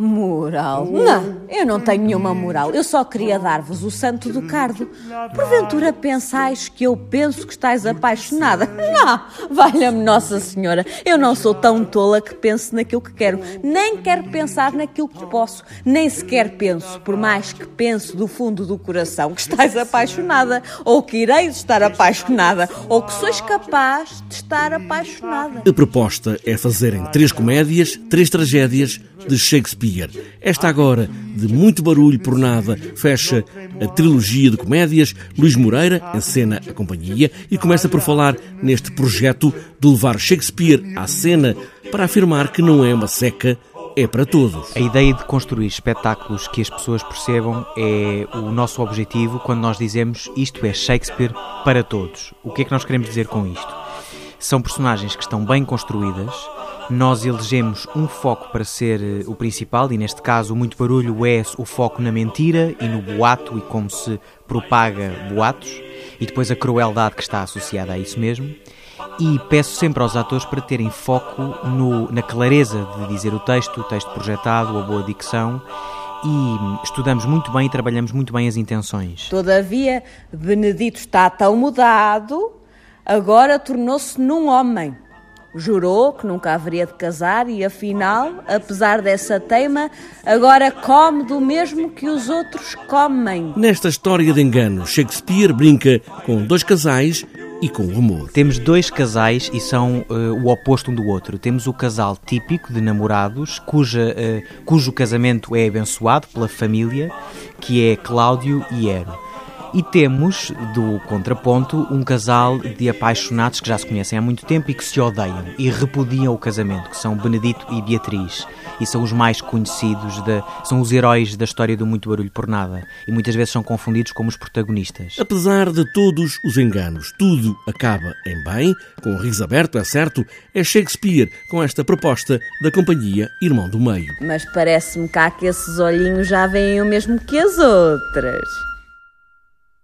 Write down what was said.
Moral? Não, eu não tenho nenhuma moral. Eu só queria dar-vos o santo do cardo. Porventura pensais que eu penso que estáis apaixonada? Não, valha-me Nossa Senhora. Eu não sou tão tola que pense naquilo que quero. Nem quero pensar naquilo que posso. Nem sequer penso, por mais que penso do fundo do coração, que estáis apaixonada. Ou que ireis estar apaixonada. Ou que sois capaz de estar apaixonada. A proposta é fazerem três comédias, três tragédias de Shakespeare. Esta agora, de muito barulho por nada, fecha a trilogia de comédias. Luís Moreira encena a companhia e começa por falar neste projeto de levar Shakespeare à cena para afirmar que não é uma seca, é para todos. A ideia de construir espetáculos que as pessoas percebam é o nosso objetivo quando nós dizemos isto é Shakespeare para todos. O que é que nós queremos dizer com isto? São personagens que estão bem construídas, nós elegemos um foco para ser eh, o principal, e neste caso muito barulho é o foco na mentira e no boato e como se propaga boatos, e depois a crueldade que está associada a isso mesmo. E peço sempre aos atores para terem foco no, na clareza de dizer o texto, o texto projetado, a boa dicção e estudamos muito bem e trabalhamos muito bem as intenções. Todavia, Benedito está tão mudado, agora tornou-se num homem. Jurou que nunca haveria de casar e, afinal, apesar dessa teima, agora come do mesmo que os outros comem. Nesta história de engano, Shakespeare brinca com dois casais e com o amor. Temos dois casais e são uh, o oposto um do outro. Temos o casal típico de namorados, cuja, uh, cujo casamento é abençoado pela família, que é Cláudio e Ero. E temos, do contraponto, um casal de apaixonados que já se conhecem há muito tempo e que se odeiam e repudiam o casamento, que são Benedito e Beatriz. E são os mais conhecidos, de, são os heróis da história do Muito Barulho por Nada. E muitas vezes são confundidos como os protagonistas. Apesar de todos os enganos, tudo acaba em bem, com o riso aberto, é certo, é Shakespeare com esta proposta da companhia Irmão do Meio. Mas parece-me cá que esses olhinhos já veem o mesmo que as outras.